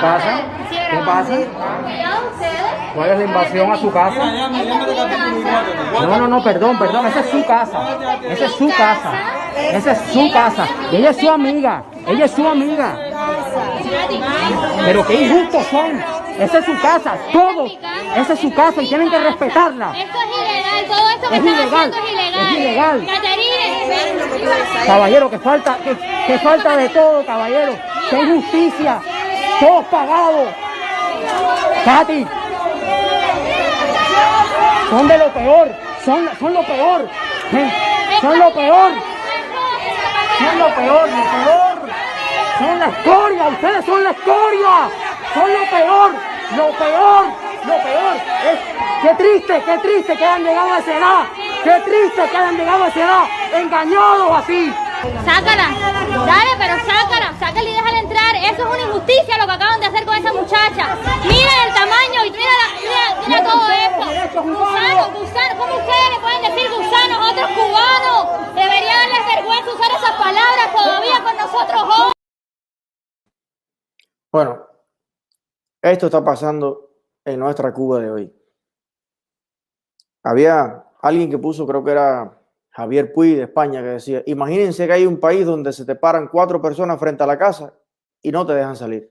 pasa? ¿Qué pasa? ¿Cuál es la invasión a su casa? No, no, no, perdón, perdón, esa es su casa. Esa es su casa. Esa es su casa. Ella es su amiga. Ella es su amiga. Pero qué injustos son. Esa es su casa. Todos. Esa es su casa y tienen que respetarla. Esto es ilegal, todo esto que Es ilegal, es ilegal. Caballero, que falta, que, que falta de todo, caballero. Que injusticia. Todos pagados. Katy. Son de lo peor. Son, son lo peor. Son lo peor. Son lo peor, lo peor. Son la escoria. Ustedes son la escoria. Son lo peor. Lo peor. Lo peor. Qué triste, qué triste que hayan llegado a esa edad. Qué triste que hayan llegado a esa edad. Engañados así. Sácala, dale, pero sácala, sácala y déjala entrar. Eso es una injusticia lo que acaban de hacer con esa muchacha. Mira el tamaño y mira, la- mira, mira todo esto. Gusano, gusano, ¿cómo ustedes le pueden decir gusanos a otros cubanos? Debería darles vergüenza usar esas palabras todavía con nosotros jóvenes. Bueno, esto está pasando en nuestra Cuba de hoy. Había alguien que puso, creo que era Javier Puy de España, que decía, imagínense que hay un país donde se te paran cuatro personas frente a la casa y no te dejan salir.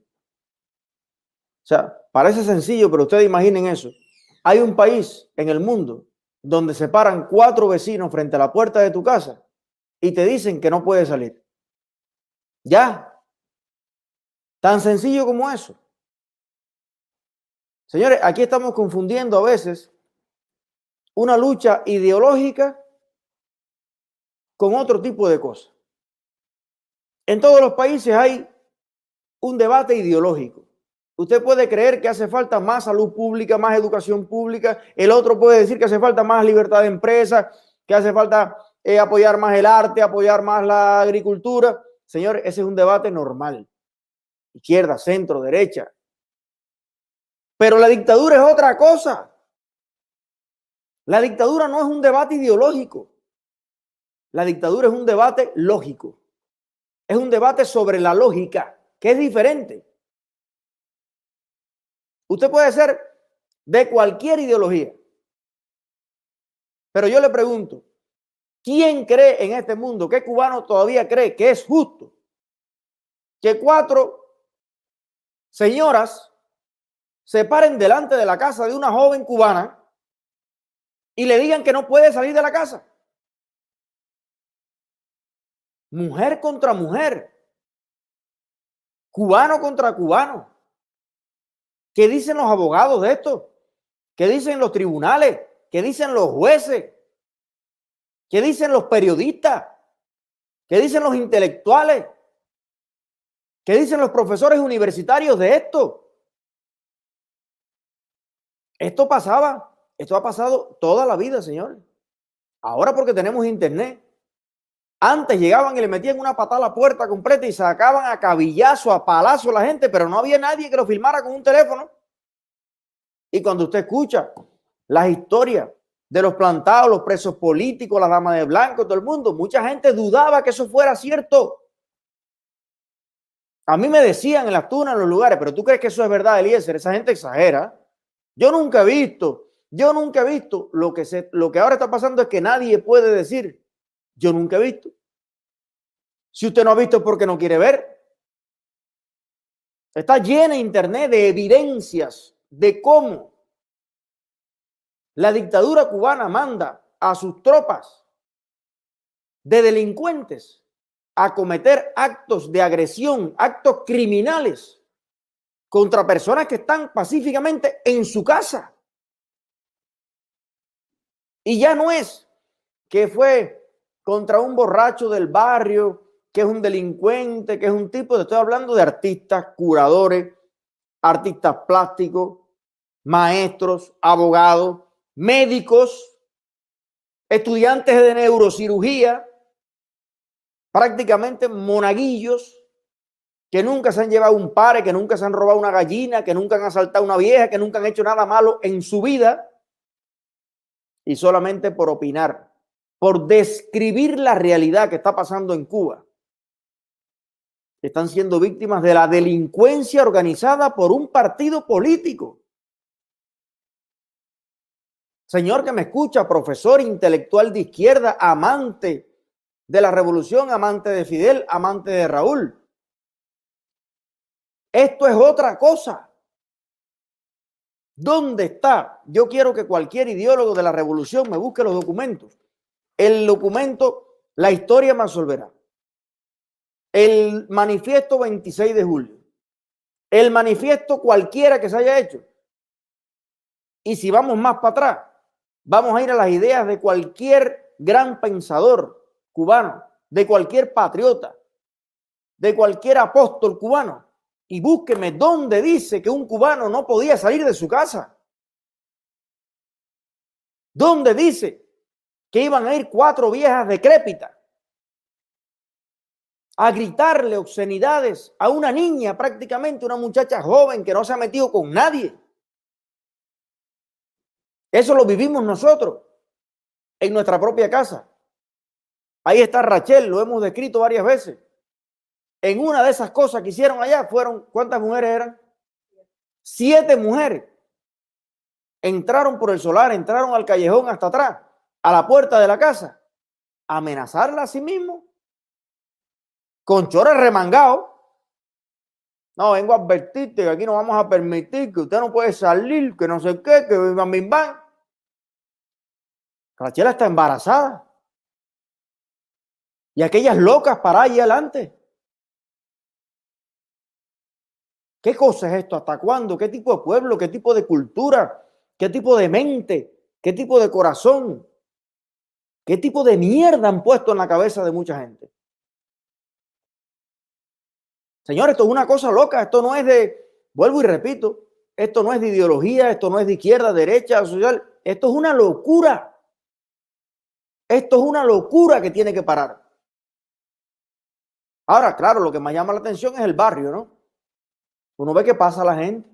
O sea, parece sencillo, pero ustedes imaginen eso. Hay un país en el mundo donde se paran cuatro vecinos frente a la puerta de tu casa y te dicen que no puedes salir. Ya, Tan sencillo como eso. Señores, aquí estamos confundiendo a veces una lucha ideológica con otro tipo de cosas. En todos los países hay un debate ideológico. Usted puede creer que hace falta más salud pública, más educación pública. El otro puede decir que hace falta más libertad de empresa, que hace falta eh, apoyar más el arte, apoyar más la agricultura. Señores, ese es un debate normal izquierda, centro, derecha. Pero la dictadura es otra cosa. La dictadura no es un debate ideológico. La dictadura es un debate lógico. Es un debate sobre la lógica, que es diferente. Usted puede ser de cualquier ideología. Pero yo le pregunto, ¿quién cree en este mundo, qué cubano todavía cree que es justo que cuatro señoras se paren delante de la casa de una joven cubana y le digan que no puede salir de la casa. Mujer contra mujer. Cubano contra cubano. ¿Qué dicen los abogados de esto? ¿Qué dicen los tribunales? ¿Qué dicen los jueces? ¿Qué dicen los periodistas? ¿Qué dicen los intelectuales? ¿Qué dicen los profesores universitarios de esto? Esto pasaba, esto ha pasado toda la vida, señor. Ahora porque tenemos internet. Antes llegaban y le metían una patada a la puerta completa y sacaban a cabillazo, a palazo a la gente, pero no había nadie que lo filmara con un teléfono. Y cuando usted escucha las historias de los plantados, los presos políticos, las damas de blanco, todo el mundo, mucha gente dudaba que eso fuera cierto. A mí me decían en las tunas, en los lugares, pero tú crees que eso es verdad, Eliezer, esa gente exagera. Yo nunca he visto, yo nunca he visto lo que se, lo que ahora está pasando es que nadie puede decir, yo nunca he visto. Si usted no ha visto es porque no quiere ver. Está llena internet de evidencias de cómo la dictadura cubana manda a sus tropas de delincuentes a cometer actos de agresión, actos criminales contra personas que están pacíficamente en su casa. Y ya no es que fue contra un borracho del barrio, que es un delincuente, que es un tipo, te estoy hablando de artistas, curadores, artistas plásticos, maestros, abogados, médicos, estudiantes de neurocirugía, prácticamente monaguillos que nunca se han llevado un pare, que nunca se han robado una gallina, que nunca han asaltado una vieja, que nunca han hecho nada malo en su vida y solamente por opinar, por describir la realidad que está pasando en Cuba. están siendo víctimas de la delincuencia organizada por un partido político. Señor que me escucha, profesor intelectual de izquierda, amante de la revolución, amante de Fidel, amante de Raúl. Esto es otra cosa. ¿Dónde está? Yo quiero que cualquier ideólogo de la revolución me busque los documentos. El documento, la historia me absolverá. El manifiesto 26 de julio. El manifiesto cualquiera que se haya hecho. Y si vamos más para atrás, vamos a ir a las ideas de cualquier gran pensador cubano, de cualquier patriota, de cualquier apóstol cubano y búsqueme dónde dice que un cubano no podía salir de su casa. ¿Dónde dice que iban a ir cuatro viejas decrépitas a gritarle obscenidades a una niña, prácticamente una muchacha joven que no se ha metido con nadie? Eso lo vivimos nosotros en nuestra propia casa. Ahí está Rachel, lo hemos descrito varias veces. En una de esas cosas que hicieron allá fueron, ¿cuántas mujeres eran? Siete mujeres. Entraron por el solar, entraron al callejón hasta atrás, a la puerta de la casa, amenazarla a sí mismo, con chores remangados. No, vengo a advertirte que aquí no vamos a permitir, que usted no puede salir, que no sé qué, que van, van. Rachel está embarazada. Y aquellas locas para allí adelante. ¿Qué cosa es esto? ¿Hasta cuándo? ¿Qué tipo de pueblo? ¿Qué tipo de cultura? ¿Qué tipo de mente? ¿Qué tipo de corazón? ¿Qué tipo de mierda han puesto en la cabeza de mucha gente? Señor, esto es una cosa loca, esto no es de, vuelvo y repito, esto no es de ideología, esto no es de izquierda, derecha, social, esto es una locura. Esto es una locura que tiene que parar. Ahora, claro, lo que más llama la atención es el barrio, ¿no? Uno ve que pasa la gente.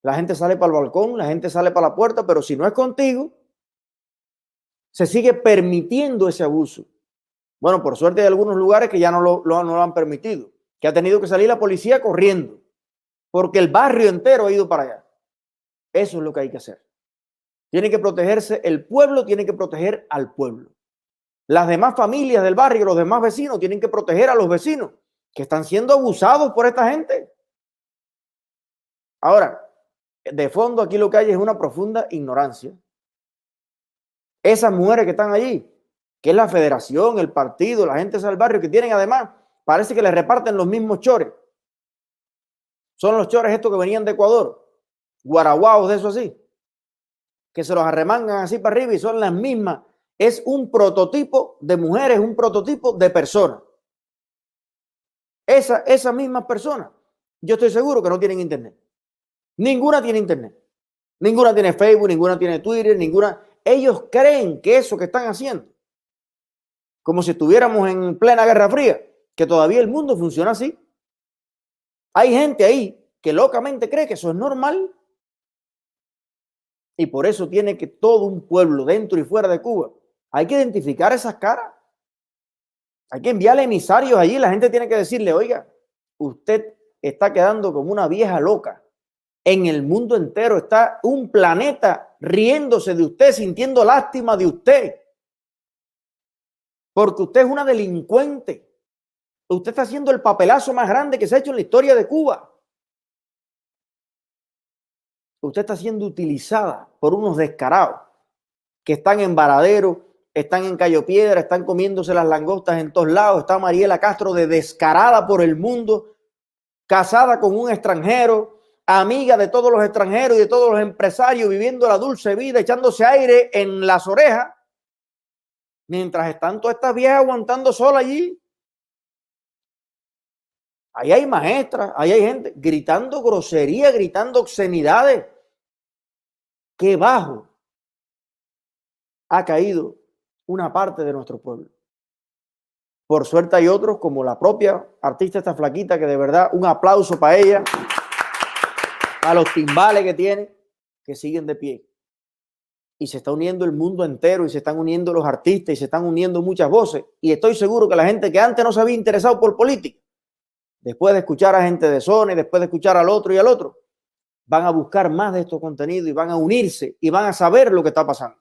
La gente sale para el balcón, la gente sale para la puerta, pero si no es contigo, se sigue permitiendo ese abuso. Bueno, por suerte hay algunos lugares que ya no lo, no lo han permitido, que ha tenido que salir la policía corriendo, porque el barrio entero ha ido para allá. Eso es lo que hay que hacer. Tiene que protegerse, el pueblo tiene que proteger al pueblo. Las demás familias del barrio, los demás vecinos tienen que proteger a los vecinos que están siendo abusados por esta gente. Ahora, de fondo aquí lo que hay es una profunda ignorancia. Esas mujeres que están allí, que es la federación, el partido, la gente del barrio, que tienen además, parece que les reparten los mismos chores. Son los chores estos que venían de Ecuador, guaraguaos de eso así, que se los arremangan así para arriba y son las mismas. Es un prototipo de mujeres, un prototipo de personas. Esa, esas mismas personas, yo estoy seguro que no tienen internet. Ninguna tiene internet. Ninguna tiene Facebook, ninguna tiene Twitter, ninguna. Ellos creen que eso que están haciendo, como si estuviéramos en plena Guerra Fría, que todavía el mundo funciona así. Hay gente ahí que locamente cree que eso es normal. Y por eso tiene que todo un pueblo, dentro y fuera de Cuba, hay que identificar esas caras. Hay que enviarle emisarios allí. La gente tiene que decirle, oiga, usted está quedando como una vieja loca en el mundo entero está un planeta riéndose de usted, sintiendo lástima de usted. Porque usted es una delincuente. Usted está haciendo el papelazo más grande que se ha hecho en la historia de Cuba. Usted está siendo utilizada por unos descarados que están en Varadero, están en Cayo Piedra, están comiéndose las langostas en todos lados. Está Mariela Castro de descarada por el mundo, casada con un extranjero, amiga de todos los extranjeros y de todos los empresarios, viviendo la dulce vida, echándose aire en las orejas, mientras están todas estas viejas aguantando sola allí. Ahí hay maestras, ahí hay gente gritando grosería, gritando obscenidades. Qué bajo ha caído una parte de nuestro pueblo. Por suerte hay otros, como la propia artista esta flaquita, que de verdad un aplauso para ella a los timbales que tiene, que siguen de pie. Y se está uniendo el mundo entero y se están uniendo los artistas y se están uniendo muchas voces. Y estoy seguro que la gente que antes no se había interesado por política, después de escuchar a gente de zona y después de escuchar al otro y al otro, van a buscar más de estos contenidos y van a unirse y van a saber lo que está pasando.